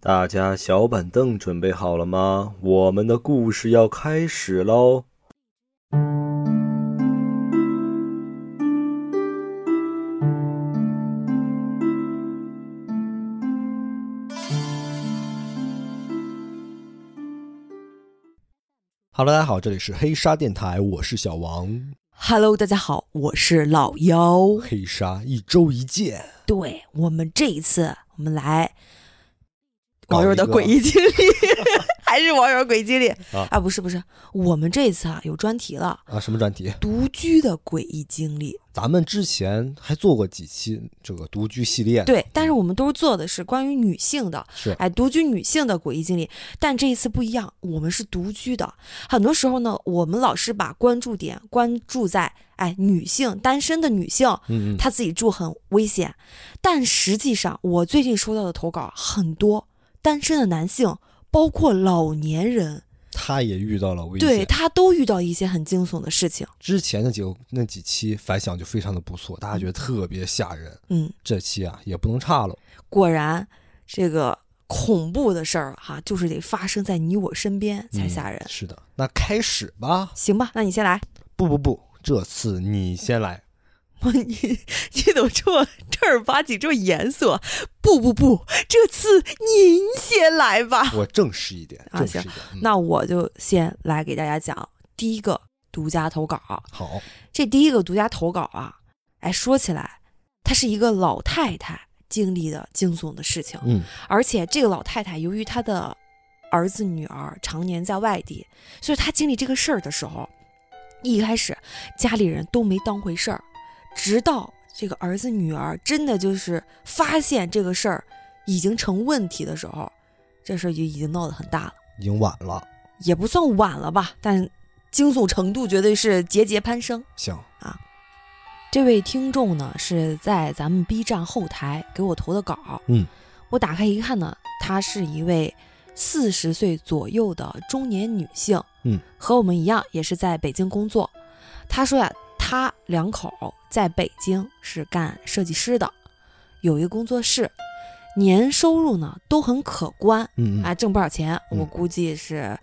大家小板凳准备好了吗？我们的故事要开始喽！哈喽，大家好，这里是黑沙电台，我是小王。Hello，大家好，我是老妖。黑沙一周一见，对我们这一次，我们来网友的诡异经历，还是网友诡异经历啊不是不是，我们这次啊有专题了，啊，什么专题？独居的诡异经历。咱们之前还做过几期这个独居系列，对，但是我们都做的是关于女性的，是哎，独居女性的诡异经历。但这一次不一样，我们是独居的。很多时候呢，我们老是把关注点关注在哎女性单身的女性，嗯嗯，她自己住很危险，但实际上我最近收到的投稿很多单身的男性，包括老年人，他也遇到了危险。对他都遇到一些很惊悚的事情。之前的几个那几期反响就非常的不错，大家觉得特别吓人。嗯，这期啊也不能差了，果然这个恐怖的事儿哈，就是得发生在你我身边才吓人。嗯是的，那开始吧。行吧，那你先来。不不不，这次你先来。你你怎么这么正儿八经这么严肃？不不不，这次您先来吧。我正式一点，啊正式一点。嗯那我就先来给大家讲第一个独家投稿。好，这第一个独家投稿啊，哎，说起来，她是一个老太太经历的惊悚的事情，嗯，而且这个老太太由于她的儿子女儿常年在外地，所以她经历这个事儿的时候，一开始家里人都没当回事儿，直到这个儿子女儿真的就是发现这个事儿已经成问题的时候，这事儿就已经闹得很大了。已经晚了。也不算晚了吧，但惊悚程度绝对是节节攀升。行啊，这位听众呢是在咱们 B 站后台给我投的稿，嗯，我打开一看呢，她是一位四十岁左右的中年女性，嗯，和我们一样也是在北京工作。她说呀，她两口在北京是干设计师的，有一个工作室，年收入呢都很可观，嗯嗯，哎，挣不少钱，嗯。我估计是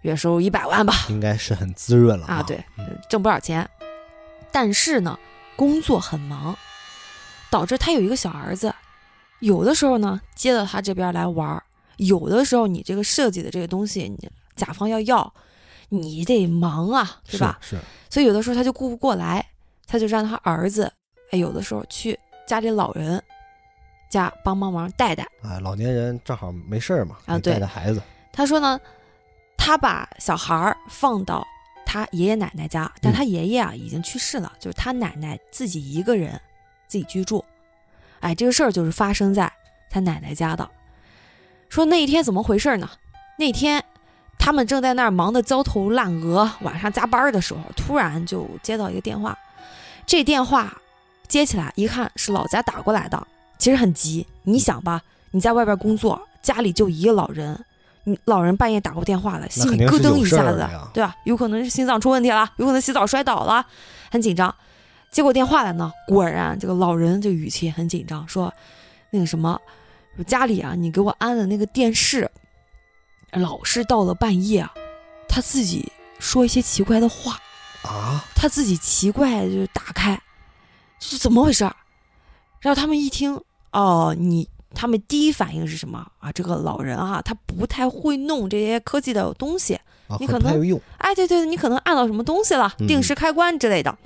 月收入一百万吧。应该是很滋润了啊，对嗯，挣不少钱，但是呢，工作很忙，导致他有一个小儿子，有的时候呢接到他这边来玩儿，有的时候你这个设计的这个东西，你甲方要要，你得忙啊，对吧？是，是。所以有的时候他就顾不过来，他就让他儿子，哎，有的时候去家里老人家帮帮忙带带。啊，老年人正好没事儿嘛，带带孩子。他说呢，他把小孩儿放到他爷爷奶奶家，但嗯他爷爷啊已经去世了，就是他奶奶自己一个人自己居住。哎，这个事儿就是发生在他奶奶家的。说那一天怎么回事呢？那天他们正在那儿忙得焦头烂额，晚上加班的时候，突然就接到一个电话。这电话接起来一看是老家打过来的，其实很急。你想吧，你在外边工作，家里就一个老人，你老人半夜打过电话来，心里咯噔一下子对吧？有可能是心脏出问题了，有可能洗澡摔倒了，很紧张。接过电话来呢，果然这个老人这语气很紧张，说那个什么，家里啊，你给我安的那个电视，老是到了半夜啊，他自己说一些奇怪的话，啊，他自己奇怪地就打开，这是怎么回事儿？然后他们一听，哦，你他们第一反应是什么啊？这个老人啊，他不太会弄这些科技的东西。啊你可能。哎，对对，你可能按到什么东西了，嗯定时开关之类的。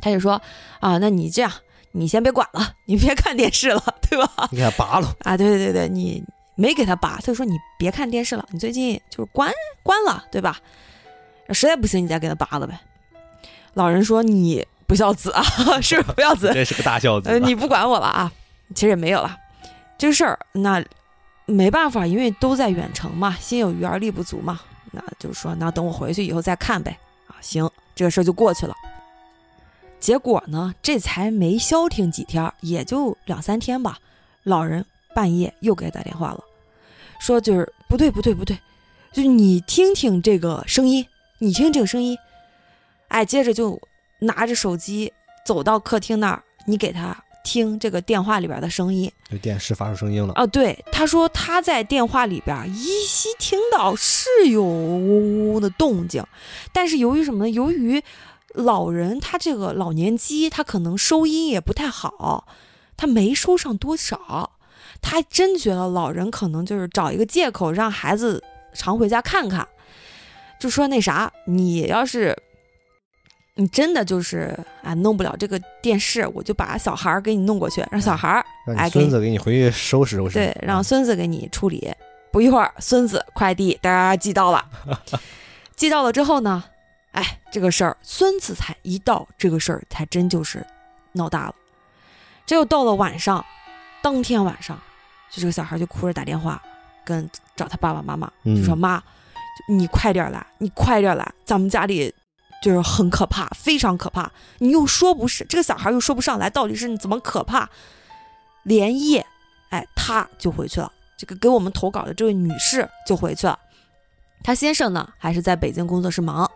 他就说啊，那你这样，你先别管了，你别看电视了，对吧？你给他拔了，啊，对对对对，你没给他拔，他就说你别看电视了，你最近就是关关了，对吧？实在不行你再给他拔了呗。老人说你不孝子啊，是不孝子，这是个大孝子呃，你不管我了啊，其实也没有了。这个事儿那没办法，因为都在远程嘛，心有余而力不足嘛，那就是说，那等我回去以后再看呗。啊，行，这个事儿就过去了。结果呢，这才没消停几天儿，也就两三天吧。老人半夜又给他打电话了，说就是不对不对不对，就是你听听这个声音，你听这个声音，哎，接着就拿着手机走到客厅那儿，你给他听这个电话里边的声音。这电视发出声音了。啊，对，他说他在电话里边依稀听到是有呜呜的动静，但是由于什么呢？由于老人他这个老年机，他可能收音也不太好，他没收上多少。他真觉得老人可能就是找一个借口让孩子常回家看看，就说那啥，你要是你真的就是啊弄不了这个电视，我就把小孩儿给你弄过去，让小孩儿让哎孙子给你回去收拾收拾。对，让啊孙子给你处理。不一会儿，孙子快递哒寄到了，寄到了之后呢，哎，这个事儿孙子才一到，这个事儿才真就是闹大了。这又到了晚上，当天晚上，就这个小孩就哭着打电话跟找他爸爸妈妈，就说嗯妈，你快点来，你快点来，咱们家里就是很可怕，非常可怕。你又说不是，这个小孩又说不上来，到底是怎么可怕？连夜，哎，他就回去了。这个给我们投稿的这位女士就回去了，她先生呢还是在北京工作室忙。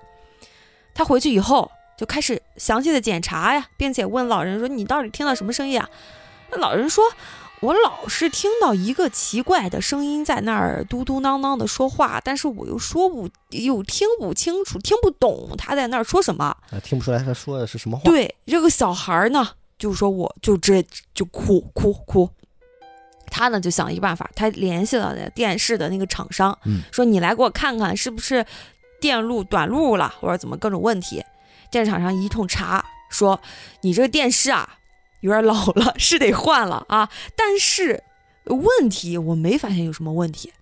他回去以后就开始详细的检查呀，并且问老人说：“你到底听到什么声音啊？”那老人说：“我老是听到一个奇怪的声音在那儿嘟嘟囔囔的说话，但是我又说不又听不清楚，听不懂他在那儿说什么。啊听不出来他说的是什么话。对，这个小孩儿呢，就说我就这就哭哭哭。他呢就想一个办法，他联系了电视的那个厂商，嗯说你来给我看看是不是电路短路了，或者怎么各种问题。电视厂商一通查，说你这个电视啊有点老了，是得换了啊。但是问题我没发现有什么问题。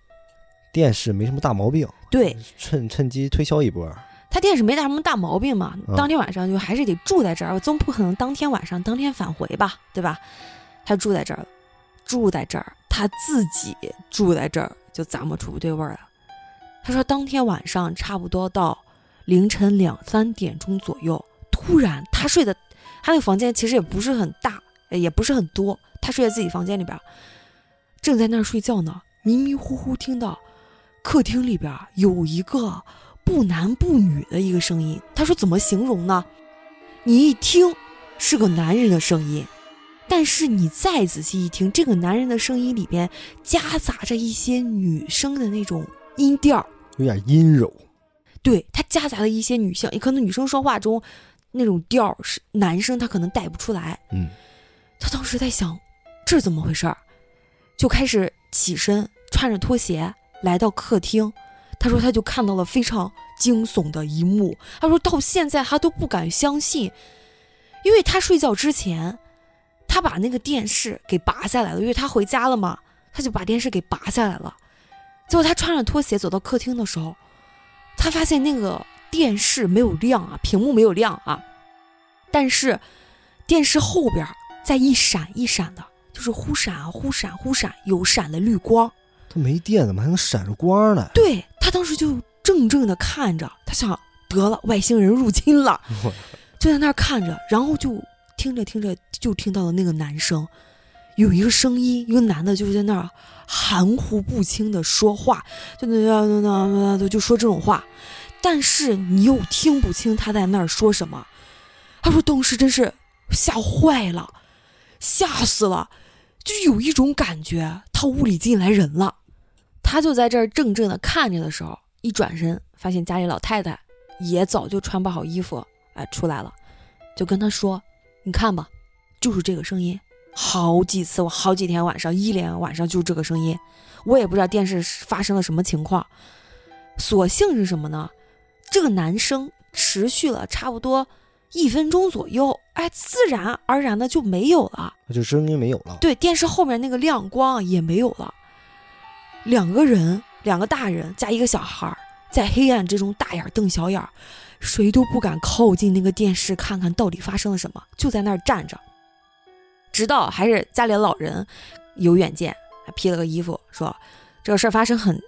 电视没什么大毛病，对趁趁机推销一波。他电视没什么大毛病嘛，嗯当天晚上就还是得住在这儿，我总不可能当天晚上当天返回吧，对吧？他住在这儿，住在这儿，他自己住在这儿，就咂摸出不对味儿了。他说，当天晚上差不多到凌晨两三点钟左右，突然他睡的，他那个房间其实也不是很大，呃也不是很多，他睡在自己房间里边儿，正在那儿睡觉呢，迷迷糊糊听到客厅里边儿有一个不男不女的一个声音。他说怎么形容呢？你一听是个男人的声音，但是你再仔细一听，这个男人的声音里边夹杂着一些女生的那种音调儿。有点阴柔。对，他夹杂了一些女性，也可能女生说话中那种调是男生他可能带不出来。嗯，他当时在想，这是怎么回事儿？就开始起身，穿着拖鞋来到客厅。他说，他就看到了非常惊悚的一幕。他说到现在他都不敢相信，因为他睡觉之前，他把那个电视给拔下来了，因为他回家了嘛，他就把电视给拔下来了。结果他穿着拖鞋走到客厅的时候，他发现那个电视没有亮啊，屏幕没有亮啊，但是电视后边儿在一闪一闪的，就是忽闪啊忽闪忽闪，有闪的绿光。它没电，怎么还能闪着光呢？对他当时就怔怔的看着，他想得了，外星人入侵了，就在那儿看着，然后就听着听着就听到了那个男生有一个声音，一个男的就是在那儿含糊不清的说话，就那那那那那就说这种话，但是你又听不清他在那儿说什么。他说当时真是吓坏了，吓死了，就有一种感觉，他屋里进来人了。他就在这儿怔怔的看着的时候，一转身发现家里老太太也早就穿不好衣服，哎出来了，就跟他说：“你看吧，就是这个声音，好几次，我好几天晚上一连晚上就这个声音，我也不知道电视发生了什么情况。所幸是什么呢？这个男生持续了差不多一分钟左右，哎，自然而然的就没有了。它就声音没有了。对，电视后面那个亮光也没有了。两个人，两个大人加一个小孩儿，在黑暗之中大眼瞪小眼儿，谁都不敢靠近那个电视看看到底发生了什么，就在那儿站着。直到还是家里的老人有远见，还披了个衣服说：“这个事儿发生很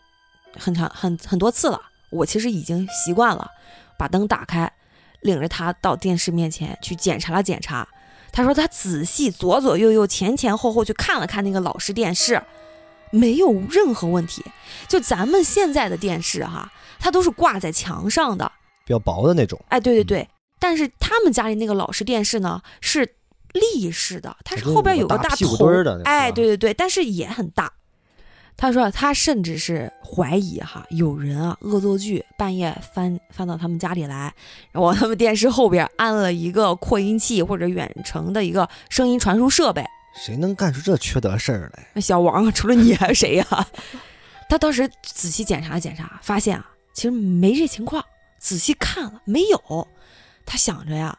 很长很很多次了，我其实已经习惯了。”把灯打开，领着他到电视面前去检查了检查。他说他仔细左左右右、前前后后去看了看那个老式电视，没有任何问题。就咱们现在的电视哈，它都是挂在墙上的，比较薄的那种。哎，对对对。但是他们家里那个老式电视呢，是立式的，它是后边有个大头墩儿的那个哎，对对对，但是也很大。他说他甚至是怀疑哈，有人啊恶作剧，半夜翻翻到他们家里来，然后往他们电视后边安了一个扩音器或者远程的一个声音传输设备。谁能干出这缺德事儿来？那小王啊，除了你还有谁呀、他当时仔细检查了检查，发现啊，其实没这情况。仔细看了，没有。他想着呀，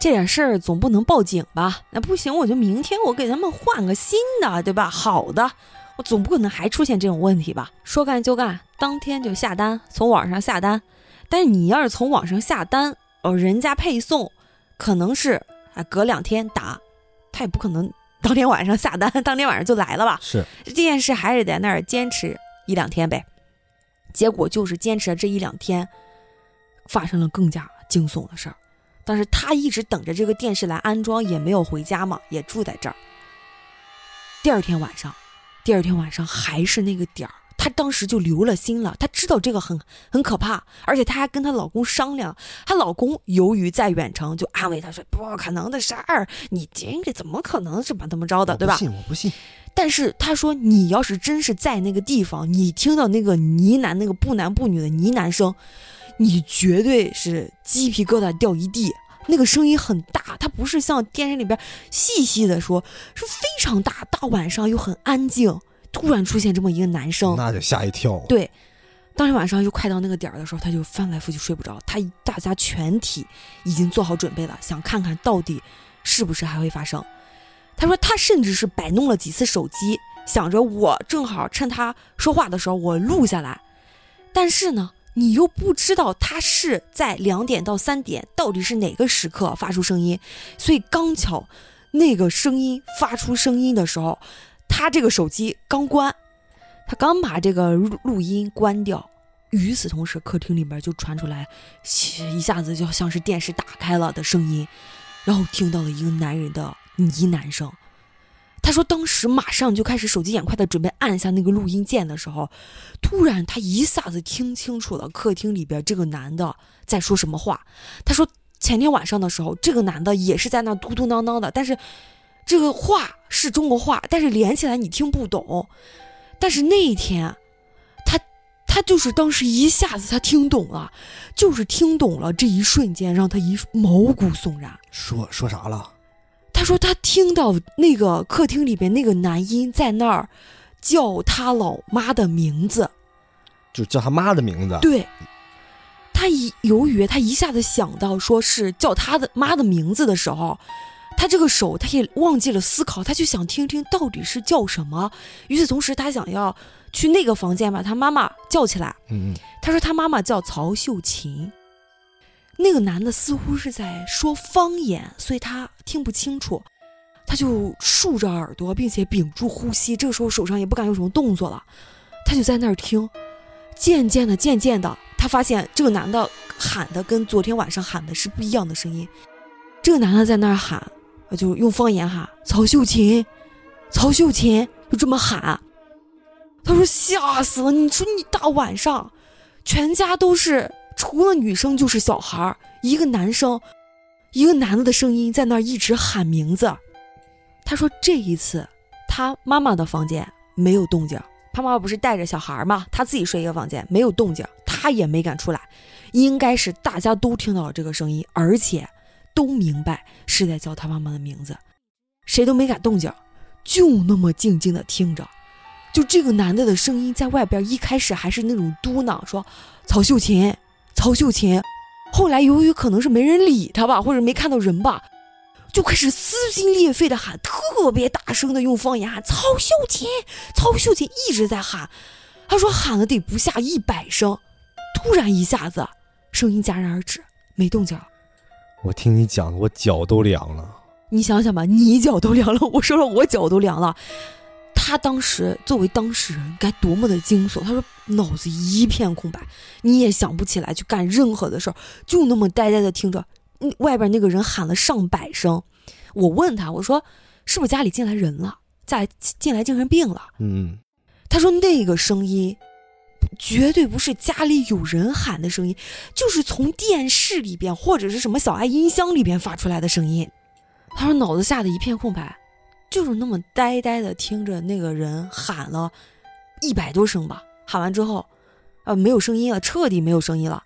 这点事儿总不能报警吧？那不行，我就明天我给他们换个新的，对吧？好的，我总不可能还出现这种问题吧？说干就干，当天就下单，从网上下单。但是你要是从网上下单，哦，人家配送可能是啊隔两天打，他也不可能 当天晚上下单，当天晚上就来了吧？是这件事还是在那儿坚持一两天呗。结果就是坚持了这一两天，发生了更加惊悚的事儿。但是他一直等着这个电视来安装，也没有回家嘛，也住在这儿。第二天晚上，第二天晚上还是那个点儿，她当时就留了心了。她知道这个很很可怕，而且她还跟她老公商量。她老公由于在远程，就安慰她说：“不可能的事儿，你这个怎么可能怎么怎么着的，对吧？”我不信，我不信。但是她说，你要是真是在那个地方，你听到那个呢喃，那个不男不女的呢喃声，你绝对是鸡皮疙瘩掉一地。那个声音很大，它不是像电视里边细细的说，是非常大。大晚上又很安静，突然出现这么一个男生，那就吓一跳。对，当天晚上又快到那个点儿的时候，他就翻来覆去睡不着。他大家全体已经做好准备了，想看看到底是不是还会发生。他说他甚至是摆弄了几次手机，想着我正好趁他说话的时候我录下来。但是呢，你又不知道他是在两点到三点到底是哪个时刻发出声音，所以刚巧那个声音发出声音的时候，他这个手机刚关，他刚把这个录录音关掉，与此同时，客厅里边就传出来，一下子就像是电视打开了的声音，然后听到了一个男人的呢喃声。他说，当时马上就开始手疾眼快的准备按下那个录音键的时候，突然他一下子听清楚了客厅里边这个男的在说什么话。他说，前天晚上的时候，这个男的也是在那嘟嘟囔囔的，但是这个话是中国话，但是连起来你听不懂。但是那一天，他他就是当时一下子他听懂了，就是听懂了这一瞬间让他一毛骨悚然。说说啥了？他说他听到那个客厅里边那个男音在那儿叫他老妈的名字，就叫他妈的名字。对。他一由于他一下子想到说是叫他的妈的名字的时候，他这个手他也忘记了思考，他就想听听到底是叫什么。与此同时，他想要去那个房间把他妈妈叫起来。嗯嗯，他说他妈妈叫曹秀琴。那个男的似乎是在说方言，所以他听不清楚，他就竖着耳朵，并且屏住呼吸。这个时候手上也不敢有什么动作了，他就在那儿听。渐渐的，渐渐的，他发现这个男的喊的跟昨天晚上喊的是不一样的声音。这个男的在那儿喊，就用方言喊“曹秀琴，曹秀琴”，就这么喊。他说吓死了！你说你大晚上，全家都是。除了女生就是小孩儿，一个男生，一个男的的声音在那儿一直喊名字。他说这一次他妈妈的房间没有动静，他妈妈不是带着小孩吗？他自己睡一个房间，没有动静，他也没敢出来。应该是大家都听到了这个声音，而且都明白是在叫他妈妈的名字，谁都没敢动静，就那么静静的听着。就这个男的的声音在外边一开始还是那种嘟囔，说曹秀琴。曹秀琴，后来由于可能是没人理他吧，或者没看到人吧，就开始撕心裂肺的喊，特别大声的用方言喊曹秀琴，曹秀琴一直在喊，他说喊了得不下一百声，突然一下子声音戛然而止，没动静。我听你讲的，我脚都凉了。你想想吧，你脚都凉了，我说了我脚都凉了。他当时作为当事人该多么的惊悚！他说脑子一片空白，你也想不起来去干任何的事儿，就那么呆呆的听着。嗯，外边那个人喊了上百声。我问他，我说是不是家里进来人了，在进来精神病了？嗯，他说那个声音绝对不是家里有人喊的声音，就是从电视里边或者是什么小爱音箱里边发出来的声音。他说脑子吓得一片空白，就是那么呆呆的听着那个人喊了一百多声吧，喊完之后，呃，没有声音了，彻底没有声音了，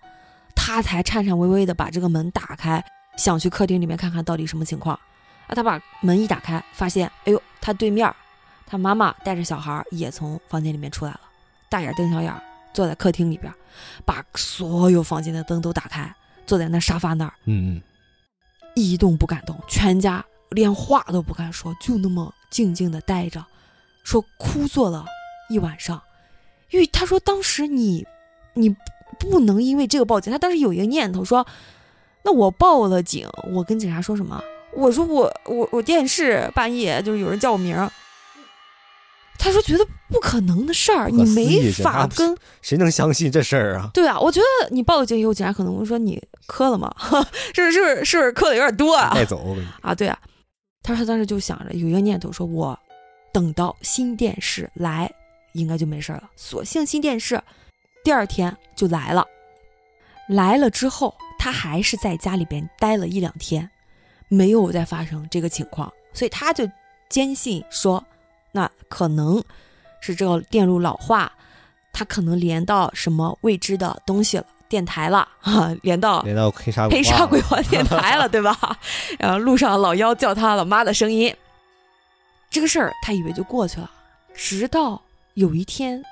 他才颤颤巍巍的把这个门打开，想去客厅里面看看到底什么情况。啊，他把门一打开，发现，哎呦，他对面，他妈妈带着小孩也从房间里面出来了，大眼瞪小眼，坐在客厅里边，把所有房间的灯都打开，坐在那沙发那儿，嗯嗯，一动不敢动，全家连话都不敢说，就那么静静的待着，说哭坐了一晚上，因为他说当时你，你不能因为这个报警，他当时有一个念头说，那我报了警，我跟警察说什么？我说我我我电视半夜就是有人叫我名儿，他说觉得不可能的事儿，你没法跟谁能相信这事儿啊？对啊，我觉得你报了警以后，警察可能会说你磕了吗？是不是是不是磕的有点多啊？带走啊，对啊，他说他当时就想着有一个念头，说我等到新电视来，应该就没事了。索性新电视第二天就来了，来了之后，他还是在家里边待了一两天，没有再发生这个情况，所以他就坚信说，那可能是这个电路老化，它可能连到什么未知的东西了，电台了啊，连到连到黑沙黑沙鬼话话电台了，对吧？然后路上老妖叫他老妈的声音，这个事儿他以为就过去了。直到有一天，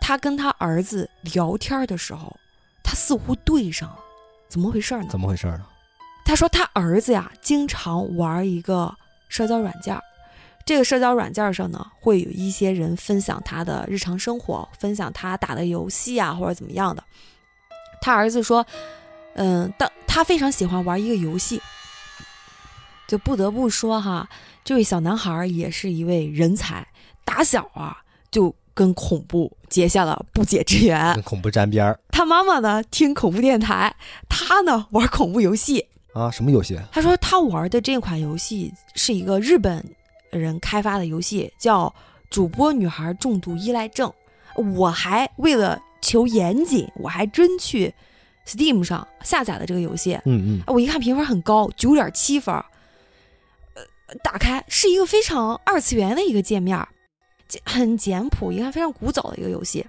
他跟他儿子聊天的时候，他似乎对上了，怎么回事呢？怎么回事呢？他说他儿子呀，经常玩一个社交软件儿，这个社交软件上呢，会有一些人分享他的日常生活，分享他打的游戏啊，或者怎么样的。他儿子说，嗯，当他非常喜欢玩一个游戏，就不得不说哈，这位小男孩儿也是一位人才，打小啊就跟恐怖结下了不解之缘跟。恐怖沾边儿他妈妈呢听恐怖电台，他呢玩恐怖游戏。啊？什么游戏？他说他玩的这款游戏是一个日本人开发的游戏，叫《主播女孩重度依赖症》。我还为了求严谨，我还真去 Steam 上下载了这个游戏。嗯嗯，我一看评分很高，九点七分儿。呃，打开是一个非常二次元的一个界面儿，简很简朴，一看非常古早的一个游戏。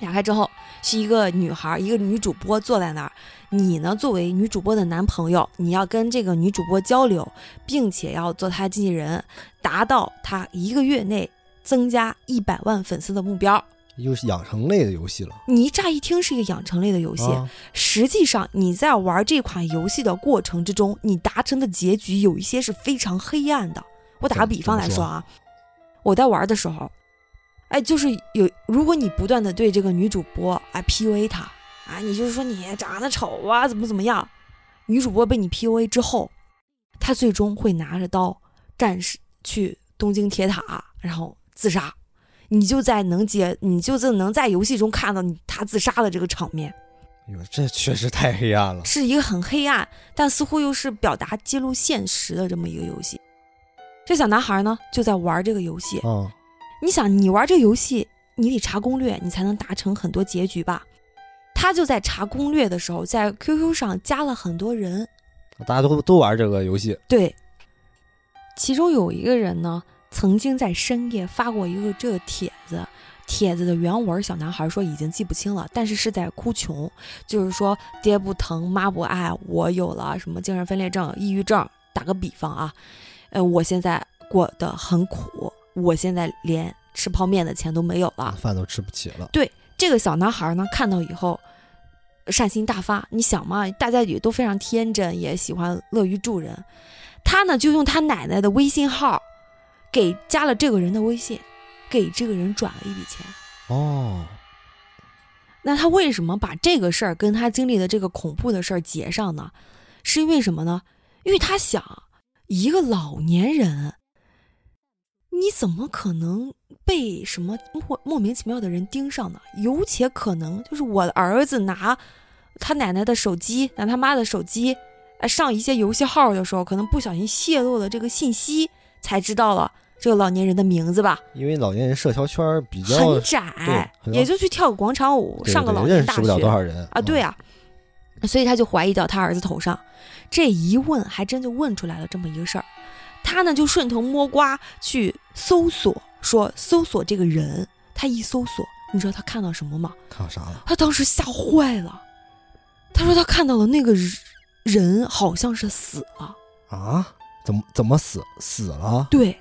打开之后是一个女孩儿，一个女主播坐在那儿。你呢，作为女主播的男朋友，你要跟这个女主播交流，并且要做她经纪人，达到她一个月内增加一百万粉丝的目标。又是养成类的游戏了。你乍一听是一个养成类的游戏，啊实际上你在玩这款游戏的过程之中，你达成的结局有一些是非常黑暗的。我打个比方来说啊，我在玩的时候，哎，就是有如果你不断的对这个女主播哎 PUA 她啊，你就是说你长得丑啊，怎么怎么样，女主播被你 PUA 之后，她最终会拿着刀战士去东京铁塔，然后自杀。你就在能接，你就在能在游戏中看到你他自杀的这个场面。哟，这确实太黑暗了。是一个很黑暗，但似乎又是表达揭露现实的这么一个游戏。这小男孩呢，就在玩这个游戏。嗯，你想，你玩这个游戏，你得查攻略，你才能达成很多结局吧？他就在查攻略的时候，在 QQ 上加了很多人，大家都都玩这个游戏，对，其中有一个人呢，曾经在深夜发过一个这个帖子，帖子的原文小男孩说已经记不清了，但是是在哭穷，就是说爹不疼妈不爱，我有了什么精神分裂症、抑郁症。打个比方啊，呃，我现在过得很苦，我现在连吃泡面的钱都没有了。饭都吃不起了。对这个小男孩呢，看到以后善心大发。你想嘛，大家也都非常天真，也喜欢乐于助人。他呢，就用他奶奶的微信号，给加了这个人的微信，给这个人转了一笔钱。哦，那他为什么把这个事儿跟他经历的这个恐怖的事儿结上呢？是因为什么呢？因为他想，一个老年人，你怎么可能被什么莫莫名其妙的人盯上呢？有且可能就是我的儿子拿他奶奶的手机，拿他妈的手机，哎，上一些游戏号的时候，可能不小心泄露了这个信息，才知道了这个老年人的名字吧？因为老年人社交圈儿比较很窄，很也就去跳个广场舞，对上个老年大学认识不了多少人啊，对呀、所以他就怀疑到他儿子头上，这一问还真就问出来了这么一个事儿。他呢就顺藤摸瓜去搜索，说搜索这个人。他一搜索，你知道他看到什么吗？看到啥了？他当时吓坏了。他说他看到了那个人人好像是死了。啊？怎么怎么死死了？对。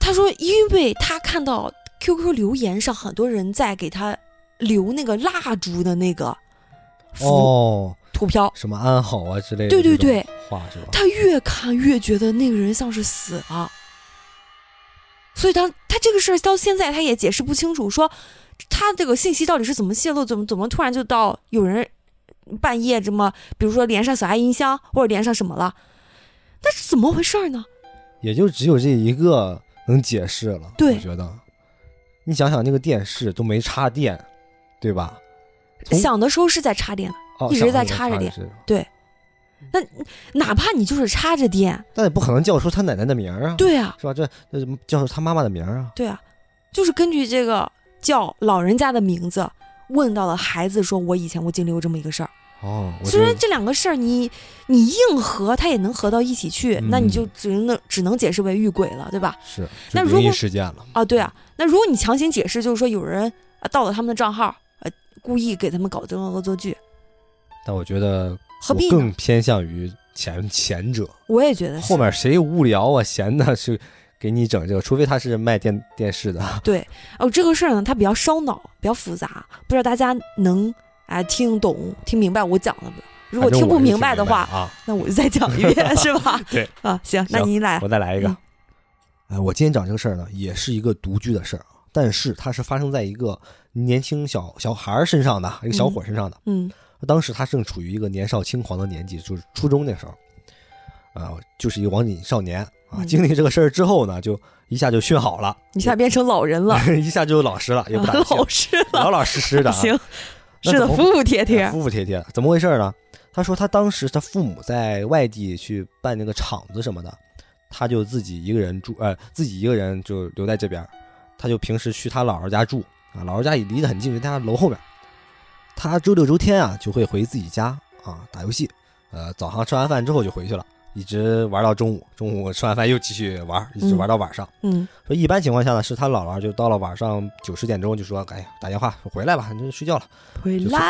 他说，因为他看到 QQ 留言上很多人在给他留那个蜡烛的那个哦图标，什么安好啊之类的。对对对？他越看越觉得那个人像是死了。所以他他这个事儿到现在他也解释不清楚，说他这个信息到底是怎么泄露，怎么怎么突然就到有人半夜这么，比如说连上小爱音箱或者连上什么了，那是怎么回事呢？也就只有这一个能解释了。对，我觉得你想想，那个电视都没插电，对吧？想的时候是在插电的，哦、一直在插着电。对。那哪怕你就是插着电，那也不可能叫出他奶奶的名儿啊。对啊，是吧？这这叫出他妈妈的名儿啊。对啊，就是根据这个叫老人家的名字，问到了孩子说：“我以前我经历过这么一个事儿。”哦，虽然这两个事儿你你硬合，它也能合到一起去，嗯、那你就只能只能解释为遇鬼了，对吧？是。那如果事件了啊，对啊，那如果你强行解释，就是说有人啊盗了他们的账号，呃，故意给他们搞这个恶作剧。但我觉得何必更偏向于。前前者，我也觉得后面谁无聊啊闲的是给你整这个，除非他是卖电电视的。对哦，这个事儿呢，它比较烧脑，比较复杂，不知道大家能哎听懂听明白我讲的不？如果听不明白的话啊，那我就再讲一遍，是吧？对啊，行，那你来，我再来一个。嗯哎，我今天讲这个事儿呢，也是一个独居的事儿，但是它是发生在一个年轻小小孩身上的一个小伙身上的。嗯。当时他正处于一个年少轻狂的年纪，就是初中那时候，啊、呃，就是一个网瘾少年啊。嗯经历这个事儿之后呢，就一下就训好了，一下变成老人了，一下就老实了，也不 打老实了，老老实实的、啊。行，是的，服服帖帖，服服帖帖。怎么回事呢？他说他当时他父母在外地去办那个厂子什么的，他就自己一个人住，呃，自己一个人就留在这边，他就平时去他姥姥家住啊，姥姥家也离得很近，就在他楼后边。他周六周天啊就会回自己家啊打游戏，呃早上吃完饭之后就回去了，一直玩到中午，中午吃完饭又继续玩，一直玩到晚上。嗯，说一般情况下呢，是他姥姥就到了晚上九十点钟就说，哎呀打电话回来吧，你就睡觉了，回来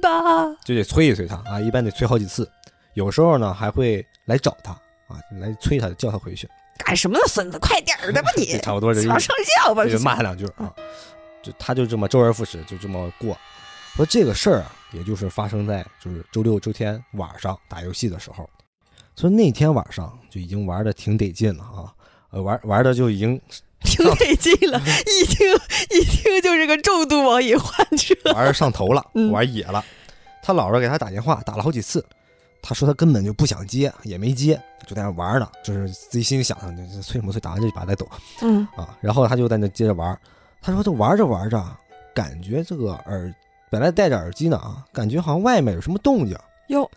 吧，就得催一催他啊，一般得催好几次，有时候呢还会来找他啊，来催他叫他回去。干什么呢，孙子，快点儿的吧你，差不多这意想睡觉吧，就骂他两句啊，就他就这么周而复始，就这么过。说这个事儿啊，也就是发生在就是周六周天晚上打游戏的时候。所以那天晚上就已经玩的挺得劲了啊，呃，玩玩的就已经 挺得劲了，一听一听就是个重度网瘾患者，玩上头了，嗯玩野了。他姥姥给他打电话，打了好几次，他说他根本就不想接，也没接，就在那玩呢，就是自己心里想的，这催什么催，打完就把再走嗯啊。然后他就在那接着玩，他说他玩着玩着，感觉这个耳本来戴着耳机呢啊，感觉好像外面有什么动静。哟，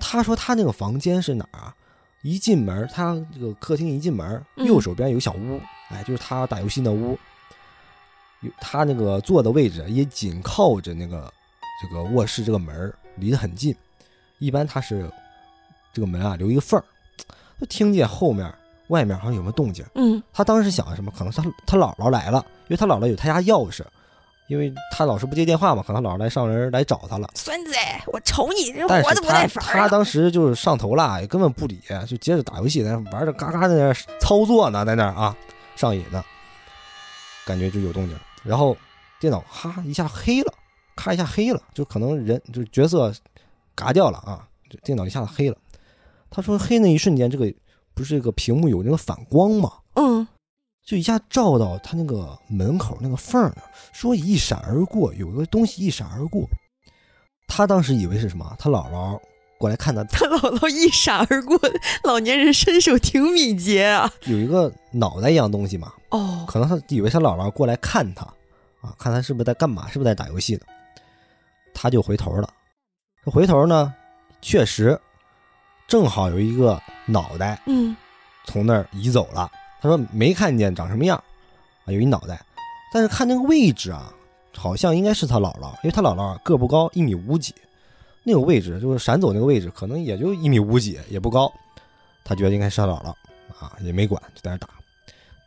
他说他那个房间是哪儿啊？一进门，他这个客厅一进门，嗯右手边有小屋，哎，就是他打游戏那屋。有他那个坐的位置也紧靠着那个这个卧室这个门儿，离得很近。一般他是这个门啊留一个缝儿，就听见后面外面好像有没有动静。嗯他当时想什么？可能他他姥姥来了，因为他姥姥有他家钥匙，因为他老是不接电话嘛，可能老是来上人来找他了。孙子，我瞅你这活的不耐烦儿啊！他当时就是上头了，也根本不理，就接着打游戏，在那玩着，嘎嘎在那操作呢，在那啊上瘾呢，感觉就有动静。然后电脑哈一下黑了，咔一下黑了，就可能人就是角色嘎掉了啊，就电脑一下子黑了。他说黑那一瞬间，这个不是这个屏幕有那个反光吗？嗯就一下照到他那个门口那个缝儿呢，说一闪而过，有一个东西一闪而过。他当时以为是什么？他姥姥过来看他，他姥姥一闪而过，老年人身手挺敏捷啊！有一个脑袋一样东西嘛，哦，可能他以为他姥姥过来看他，啊，看他是不是在干嘛，是不是在打游戏呢？他就回头了。这回头呢，确实正好有一个脑袋嗯从那儿移走了。他说没看见长什么样，啊，有一脑袋，但是看那个位置啊，好像应该是他姥姥，因为他姥姥个不高，一米五几，那个位置就是闪走那个位置，可能也就一米五几，也不高。他觉得应该是他姥姥，啊，也没管，就在那打，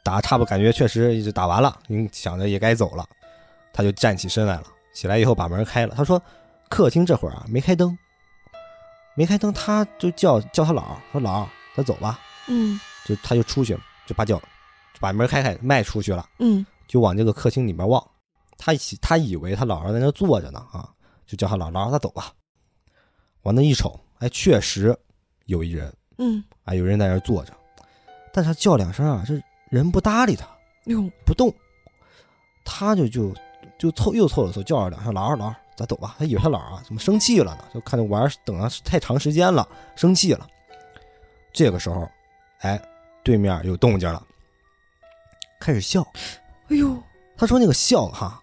打差不多感觉确实一直打完了，嗯，想着也该走了，他就站起身来了。起来以后把门开了，他说客厅这会儿啊没开灯，没开灯，他就叫叫他姥儿说姥儿，咱走吧，嗯就他就出去了，就把脚就把门开开迈出去了。嗯就往这个客厅里面望，他以他以为他姥姥在那坐着呢啊，就叫他姥姥让他走吧。往那一瞅，哎，确实有一人嗯，啊，有人在那坐着，但是他叫两声啊，这人不搭理他，哟，不动，他就就就凑又凑了凑，叫了两声姥姥姥儿，咱走吧。他以为他姥儿啊怎么生气了呢？就看着玩等了太长时间了，生气了。这个时候，哎，对面有动静了，开始笑。哎呦，他说那个笑哈，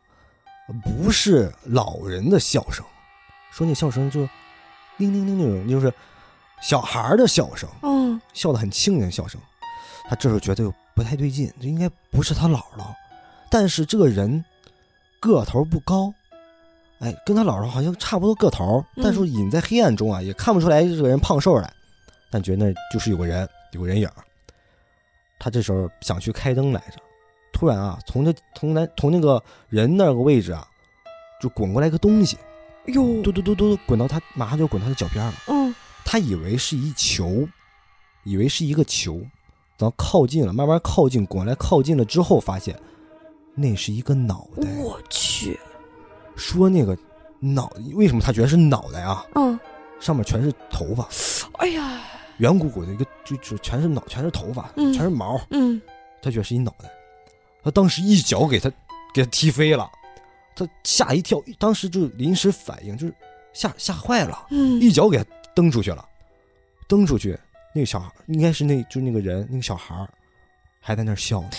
不是老人的笑声，说那笑声就叮叮叮那种，就是小孩的笑声，嗯。笑得很轻盈的笑声。他这时候觉得不太对劲，这应该不是他姥姥，但是这个人个头不高，哎，跟他姥姥好像差不多个头，嗯。但是隐在黑暗中啊，也看不出来这个人胖瘦来，但觉得那就是有个人，有个人影儿。他这时候想去开灯来着，突然啊，从这从那从那个人那个位置啊，就滚过来个东西，哟，嘟嘟嘟嘟滚到他，马上就滚他的脚边了。嗯他以为是一球，以为是一个球，然后靠近了，慢慢靠近，滚来靠近了之后，发现那是一个脑袋。我去，说那个脑，为什么他觉得是脑袋啊？嗯，上面全是头发，哎呀，圆鼓鼓的一个，就就全是脑，全是头发，嗯全是毛，嗯他觉得是一脑袋。他当时一脚给他给他踢飞了，他吓一跳，当时就临时反应，就是吓吓坏了。嗯，一脚给他蹬出去了，蹬出去，那个小孩应该是那就那个人，那个小孩儿还在那儿笑呢，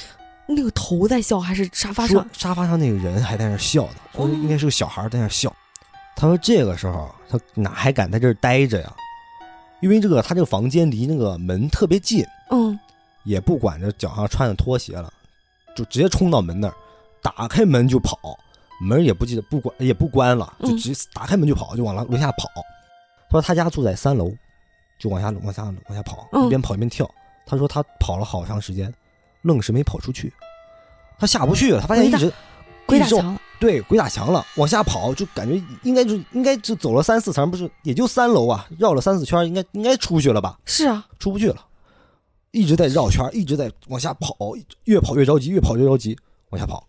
那个头在笑还是沙发上？沙发上那个人还在那儿笑呢，应该是个小孩在那儿笑。他说这个时候他哪还敢在这儿待着呀？因为这个他这个房间离那个门特别近，嗯也不管这脚上穿的拖鞋了，就直接冲到门那儿，打开门就跑，门也不记得不关也不关了，就嗯直接打开门就跑，就往楼楼下跑。他说他家住在三楼，就往下往下往下跑，嗯一边跑一边跳。他说他跑了好长时间，愣是没跑出去。他下不去了，他发现一直鬼打墙了，对鬼打墙了，往下跑就感觉应该就应该就走了三四层，不是也就三楼啊，绕了三四圈，应该应该出去了吧？是啊，出不去了，一直在绕圈，一直在往下跑，越跑越着急，越跑越着急，往下跑。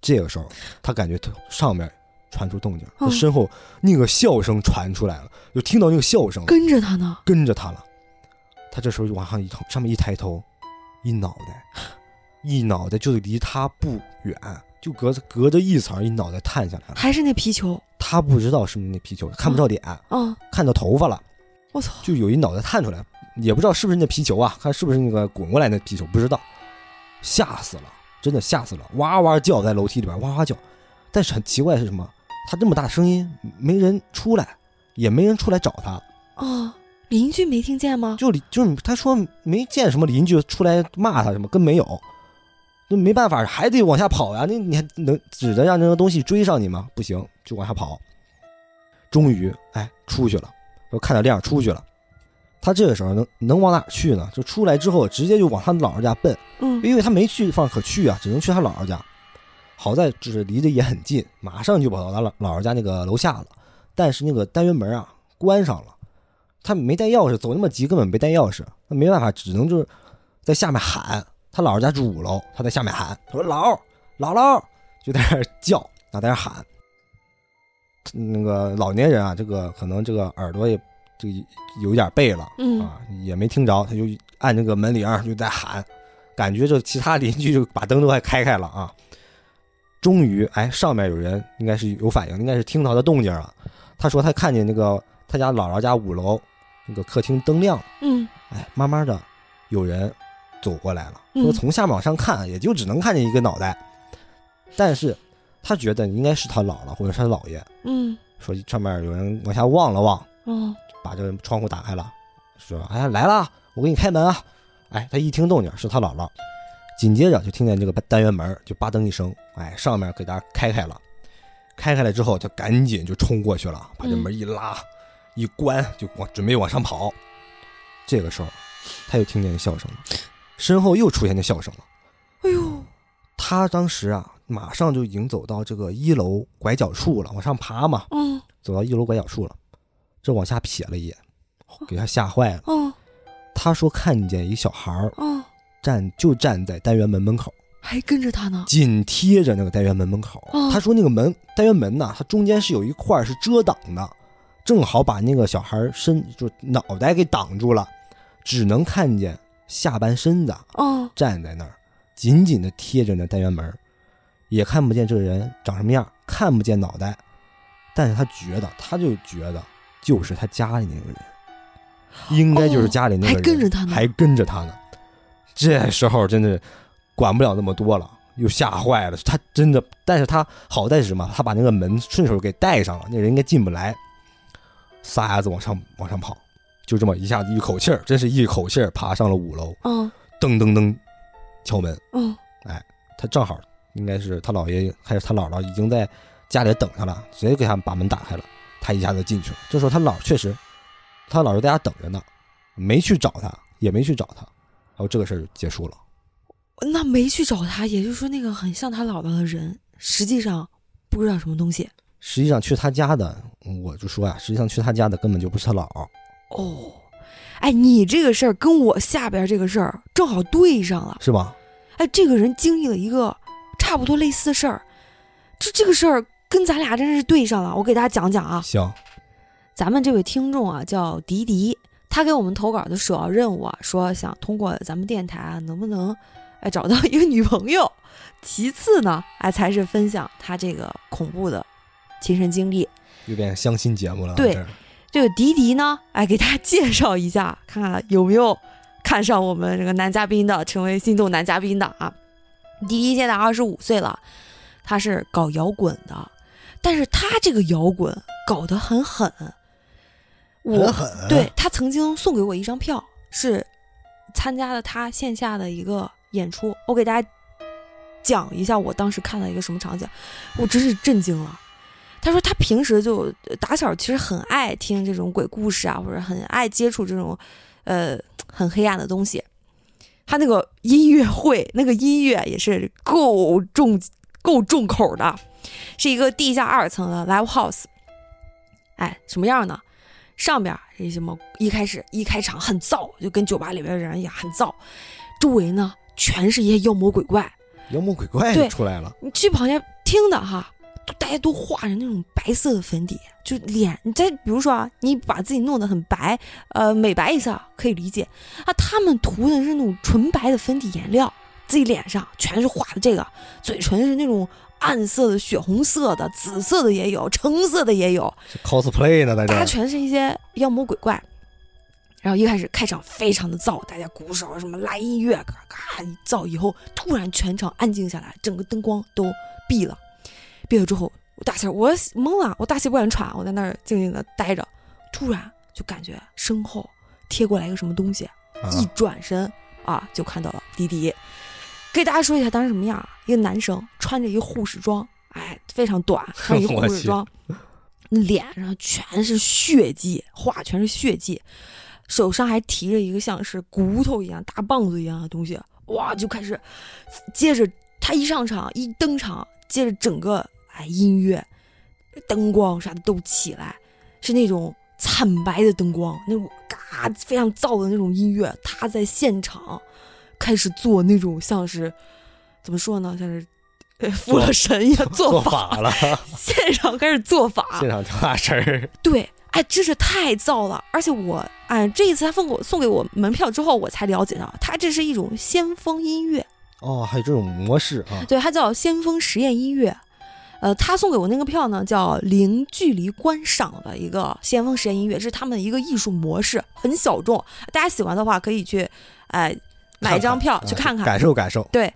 这个时候，他感觉他上面传出动静，他嗯身后那个笑声传出来了，就听到那个笑声，跟着他呢，跟着他了。他这时候就往上一头，上面一抬头，一脑袋，一脑袋就离他不远，就隔着隔着一层，一脑袋探下来了。还是那皮球，他不知道是不是那皮球，看不到脸，嗯，看到头发了。我操，就有一脑袋探出来，也不知道是不是那皮球啊，看是不是那个滚过来那皮球，不知道，吓死了，真的吓死了，哇哇叫，在楼梯里边哇哇叫。但是很奇怪的是什么？他这么大声音，没人出来，也没人出来找他，哦，邻居没听见吗？就就是他说没见什么邻居出来骂他什么，跟没有。那没办法，还得往下跑呀！那你还能指着让那个东西追上你吗？不行，就往下跑。终于，哎，出去了。说看到亮出去了，他这个时候能能往哪去呢？就出来之后，直接就往他姥姥家奔，嗯因为他没去方可去啊，只能去他姥姥家。好在就是离得也很近，马上就跑到他姥姥姥家那个楼下了。但是那个单元门啊关上了，他没带钥匙，走那么急根本没带钥匙，那没办法，只能就是在下面喊。他姥姥家住五楼，他在下面喊，他说姥姥姥，就在那儿叫，然后在那儿喊。那个老年人啊，这个可能这个耳朵也这个有一点背了，嗯啊，也没听着，他就按那个门铃儿就在喊，感觉这其他邻居就把灯都快开开了啊。终于，哎，上面有人应该是有反应，应该是听到他动静了。他说他看见那个他家姥姥家五楼那个客厅灯亮了，嗯哎，慢慢的有人走过来了，嗯。说从下往上看，也就只能看见一个脑袋，但是他觉得应该是他姥姥或者是他姥爷，嗯。说上面有人往下望了望，哦。把这个窗户打开了，说：“哎呀，来了，我给你开门啊！”哎，他一听动静是他姥姥，紧接着就听见这个单元门就吧噔一声，哎，上面给大家开开了，开开了之后就赶紧就冲过去了，把这门一拉、一关，就往准备往上跑。这个时候他又听见笑声了，身后又出现那笑声了。哎呦，他当时啊，马上就已经走到这个一楼拐角处了，往上爬嘛，嗯走到一楼拐角处了，这往下瞥了一眼，给他吓坏了。嗯他说看见一小孩儿嗯，站就站在单元门门口，还跟着他呢。紧贴着那个单元门门口。哦他说那个门单元门呐，它中间是有一块是遮挡的，正好把那个小孩儿身就脑袋给挡住了，只能看见下半身子嗯站在那儿，紧紧的贴着那单元门，也看不见这个人长什么样，看不见脑袋，但是他觉得，他就觉得就是他家里那个人，应该就是家里那个人，哦还跟着他呢还跟着他呢。这时候真的管不了那么多了，又吓坏了。他真的，但是他好在是什么？他把那个门顺手给带上了，那人应该进不来，撒丫子往上往上跑，就这么一下子一口气儿，真是一口气儿爬上了五楼。嗯噔噔噔，敲门。嗯他正好应该是他姥爷还是他姥姥已经在家里等他了，直接给他把门打开了，他一下子进去了。这时候他姥确实，他姥姥在家等着呢，没去找他，也没去找他，然后这个事儿就结束了。那没去找他，也就是说那个很像他姥姥的人，实际上不知道什么东西。实际上去他家的，我就说呀、实际上去他家的根本就不是他姥，哦，哎，你这个事儿跟我下边这个事儿正好对上了。是吧？哎，这个人经历了一个差不多类似的事儿，这这个事儿跟咱俩真是对上了。我给大家讲讲啊，行，咱们这位听众啊叫迪迪，他给我们投稿的首要任务啊，说想通过咱们电台啊，能不能哎找到一个女朋友。其次呢，哎才是分享他这个恐怖的亲身经历。又变相亲节目了。对这个迪迪呢，哎，给大家介绍一下，看看有没有看上我们这个男嘉宾的，成为心动男嘉宾的啊。迪迪现在二十五岁了，他是搞摇滚的，但是他这个摇滚搞得很狠。我很狠对他曾经送给我一张票，是参加了他线下的一个演出。我给大家讲一下我当时看到一个什么场景，我真是震惊了。他说他平时就呃打小其实很爱听这种鬼故事啊，或者很爱接触这种呃很黑暗的东西。他那个音乐会，那个音乐也是够重够重口的，是一个地下二层的 live house。哎，什么样呢？上边是什么？一开始一开场很燥，就跟酒吧里边的人一样很燥。周围呢全是一些妖魔鬼怪，妖魔鬼怪对就出来了。你去旁边听的哈，都大家都画着那种白色的粉底，就脸。你再比如说啊，你把自己弄得很白，呃，美白一下可以理解啊。他们涂的是那种纯白的粉底颜料，自己脸上全是画的这个，嘴唇是那种暗色的、血红色的、紫色的也有，橙色的也有，cosplay 呢。大家全是一些妖魔鬼怪。然后一开始开场非常的燥，大家鼓手什么拉音乐，嘎嘎一燥以后，突然全场安静下来，整个灯光都闭了。闭了之后，我大气儿我懵了，我大气不敢喘，我在那儿静静的待着。突然就感觉身后贴过来一个什么东西，啊一转身啊，就看到了迪迪。给大家说一下当时什么样啊？一个男生穿着一个护士装，哎，非常短，穿着一个护士装，脸上全是血迹，画全是血迹，手上还提着一个像是骨头一样大棒子一样的东西，哇，就开始，接着他一上场一登场，接着整个哎音乐、灯光啥的都起来，是那种惨白的灯光，那种嘎非常燥的那种音乐，他在现场开始做那种像是怎么说呢，像是。呃，附了神一样做做法，法了，现场开始做法，现场跳大神儿。对，哎，真是太燥了！而且我，哎，这一次他送给我送给我门票之后，我才了解到，他这是一种先锋音乐，哦，还有这种模式啊。对，它叫先锋实验音乐。呃，他送给我那个票呢，叫零距离观赏的一个先锋实验音乐，这是他们的一个艺术模式，很小众。大家喜欢的话，可以去，哎，买一张票去看看。感受感受。对，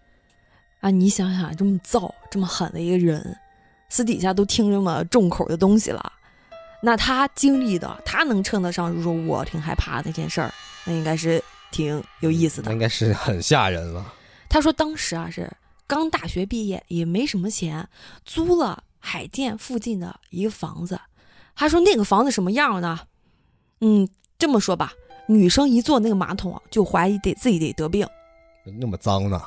啊，你想想，这么燥、这么狠的一个人，私底下都听这么重口的东西了，那他经历的，他能称得上，是说我挺害怕的那件事儿，那应该是挺有意思的那。应该是很吓人了。他说当时啊是刚大学毕业，也没什么钱，租了海淀附近的一个房子。他说那个房子什么样呢？嗯，这么说吧，女生一坐那个马桶，就怀疑得自己得得病。那么脏呢？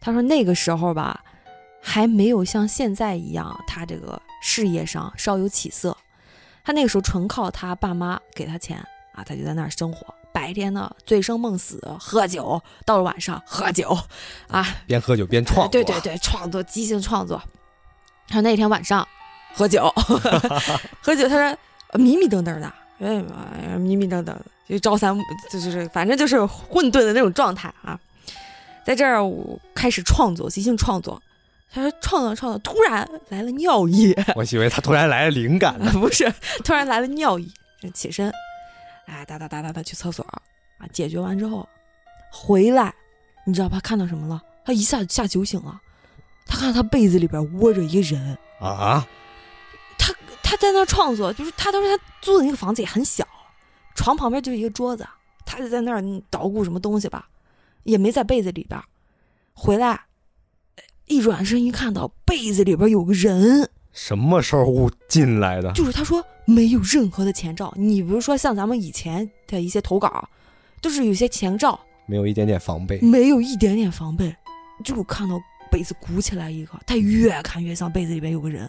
他说那个时候吧，还没有像现在一样，他这个事业上稍有起色。他那个时候纯靠他爸妈给他钱啊，他就在那儿生活。白天呢，醉生梦死喝酒，到了晚上喝酒，啊，边喝酒边创作。对对对，创作即兴创作。他说那天晚上喝酒，喝酒，他说迷迷瞪瞪的，哎迷迷瞪瞪的，就朝三就是反正就是混沌的那种状态啊。在这儿我开始创作，即兴创作。他说创作创作，突然来了尿意。我以为他突然来了灵感呢，不是，突然来了尿意，就起身，哎，哒哒哒哒哒去厕所啊，解决完之后回来，你知道他看到什么了？他一下吓酒醒了，他看到他被子里边窝着一个人啊！他他在那创作，就是他当时他租的那个房子也很小，床旁边就是一个桌子，他就在那儿捣鼓什么东西吧，也没在被子里边，回来。一转身一看到被子里边有个人，什么时候进来的？就是他说没有任何的前兆。你比如说像咱们以前的一些投稿，都是有些前兆，没有一点点防备，没有一点点防备，就看到被子鼓起来一个，他越看越像被子里边有个人。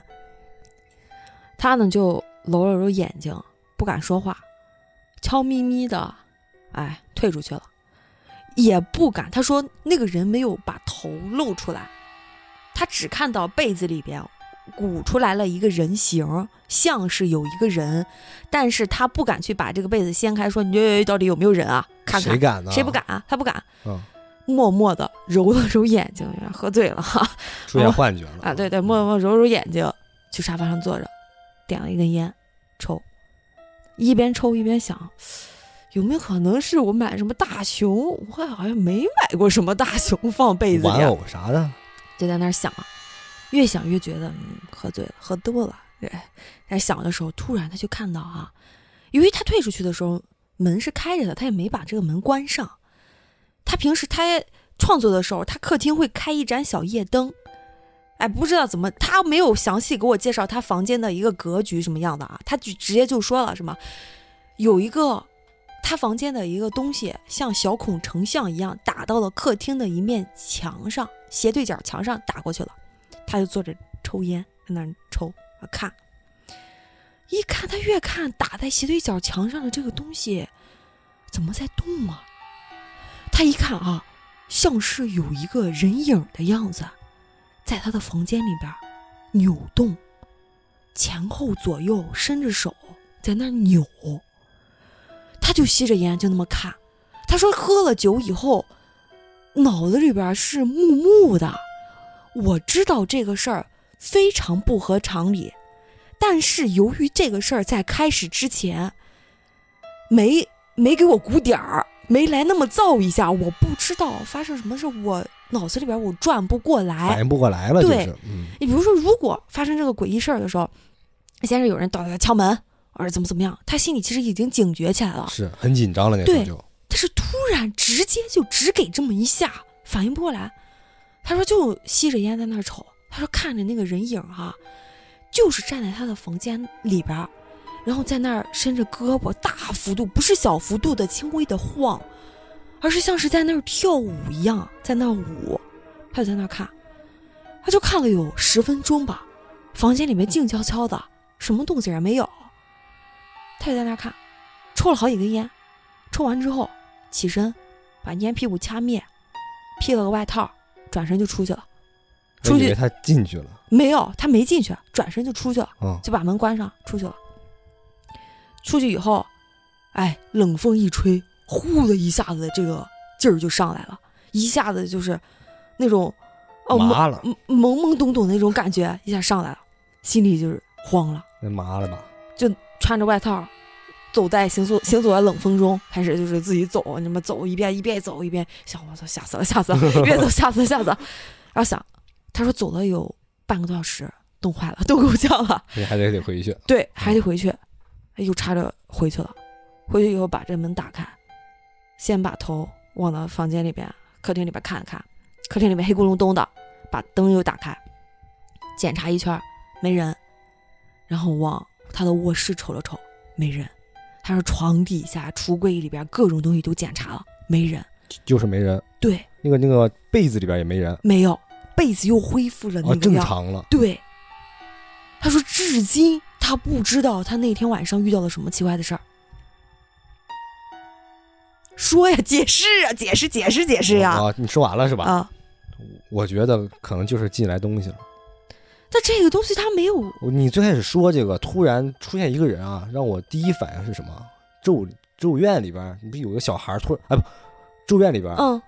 他呢就揉了揉眼睛，不敢说话，悄咪咪的，哎，退出去了，也不敢。他说那个人没有把头露出来。他只看到被子里边鼓出来了一个人形，像是有一个人，但是他不敢去把这个被子掀开，说你到底有没有人啊？看看谁敢呢？谁不敢啊？他不敢。嗯，默默的揉了揉眼睛，喝醉了哈，出现幻觉了啊！对对，默默揉揉眼睛，去沙发上坐着，点了一根烟，抽，一边抽一边想，有没有可能是我买什么大熊？我好像没买过什么大熊放被子里，玩偶啥的。就在那儿想，越想越觉得嗯，喝醉了，喝多了。对，在想的时候，突然他就看到啊，由于他退出去的时候门是开着的，他也没把这个门关上。他平时他创作的时候，他客厅会开一盏小夜灯。哎，不知道怎么，他没有详细给我介绍他房间的一个格局什么样的啊？他就直接就说了什么，有一个他房间的一个东西像小孔成像一样打到了客厅的一面墙上。斜对角墙上打过去了，他就坐着抽烟，在那抽啊看。一看他越看打在斜对角墙上的这个东西，怎么在动啊？他一看啊，像是有一个人影的样子，在他的房间里边扭动，前后左右伸着手在那扭。他就吸着烟就那么看。他说喝了酒以后。脑子里边是木木的，我知道这个事儿非常不合常理，但是由于这个事儿在开始之前没没给我鼓点儿，没来那么造一下，我不知道发生什么事，我脑子里边我转不过来，反应不过来了。对，你比如说，如果发生这个诡异事儿的时候，先是有人到他敲门，或者怎么怎么样，他心里其实已经警觉起来了，是很紧张了，那时候就。但是突然直接就只给这么一下，反应不过来。他说就吸着烟在那儿瞅。他说看着那个人影啊，就是站在他的房间里边，然后在那儿伸着胳膊，大幅度不是小幅度的轻微的晃，而是像是在那儿跳舞一样在那儿舞。他就在那儿看，他就看了有十分钟吧。房间里面静悄悄的，什么动静也没有。他就在那儿看，抽了好几根烟。抽完之后，起身，把烟屁股掐灭，披了个外套，转身就出去了。出去他进去了？没有，他没进去，转身就出去了。就把门关上，出去了。出去以后，哎，冷风一吹，呼的一下子，这个劲儿就上来了，一下子就是那种哦，麻了，懵懵懂懂的那种感觉一下上来了，心里就是慌了。那麻了吧？就穿着外套。走在行走行走在冷风中，开始就是自己走，你们走一遍一遍走一遍，想我操吓死了吓死了，越走吓死了吓死了。然后想，他说走了有半个多小时，冻坏了，冻够呛了，你还得得回去。对，还得回去，又插着回去了。回去以后把这门打开，先把头往到房间里边、客厅里边看了看，客厅里面黑咕隆咚的，把灯又打开，检查一圈没人，然后往他的卧室瞅了瞅，没人。他说床底下、橱柜里边各种东西都检查了，没人。就是没人。对，那个那个被子里边也没人，没有，被子又恢复了那啊，正。常了。对，他说至今他不知道他那天晚上遇到了什么奇怪的事儿。说呀，解释啊，解释，解释，解释呀！啊，你说完了是吧？啊，我觉得可能就是进来东西了。但这个东西它没有，你最开始说这个，突然出现一个人啊，让我第一反应是什么？咒咒怨里边，你不有个小孩儿突然哎不，咒怨里边嗯，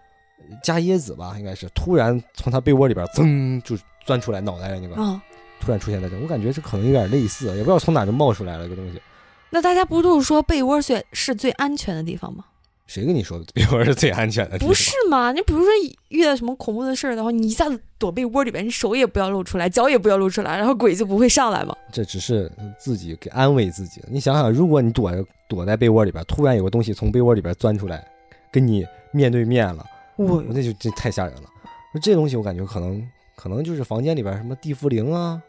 加椰子吧，应该是突然从他被窝里边噌就钻出来脑袋那个，嗯，突然出现在这，我感觉这可能有点类似，也不知道从哪就冒出来了一个东西。那大家不都是说被窝最是最安全的地方吗？谁跟你说的 被窝是最安全的？不是吗？你比如说遇到什么恐怖的事儿的话，你一下子躲被窝里边，你手也不要露出来，脚也不要露出来，然后鬼就不会上来嘛。这只是自己给安慰自己。你想想，如果你躲着躲在被窝里边，突然有个东西从被窝里边钻出来，跟你面对面了，我那就这太吓人了。那这东西我感觉可能可能就是房间里边什么地缚灵啊，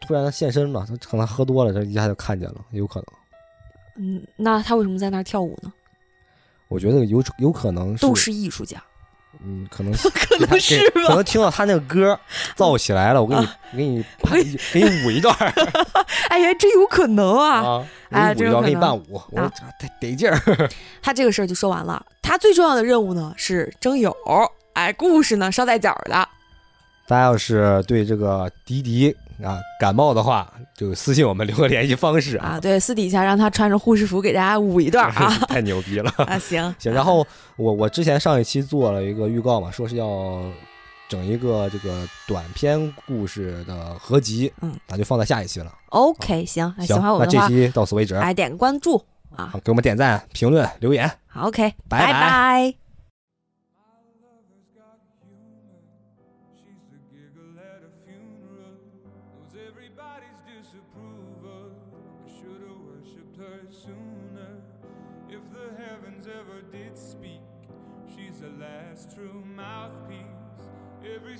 突然现身了，他可能喝多了，这一下就看见了，有可能。嗯，那他为什么在那儿跳舞呢？我觉得有有可能是都是艺术家，嗯，可能 可能是吧可？能听到他那个歌造 起来了，我给你我给你 拍给你舞一段儿哎呀，真有可能啊！啊，哎给你舞一段，给你伴舞，我啊这得得劲儿。他这个事儿就说完了。他最重要的任务呢是征友，哎，故事呢捎带脚的。大家要是对这个迪迪啊感冒的话，就私信我们留个联系方式啊，对，私底下让他穿着护士服给大家舞一段啊。太牛逼了。啊，行。行，然后我我之前上一期做了一个预告嘛，说是要整一个这个短篇故事的合集，嗯，那就放在下一期了。OK，行，哎喜行，欢我们，那这期到此为止，哎，点个关注啊，给我们点赞、评论、留言。好，OK，拜拜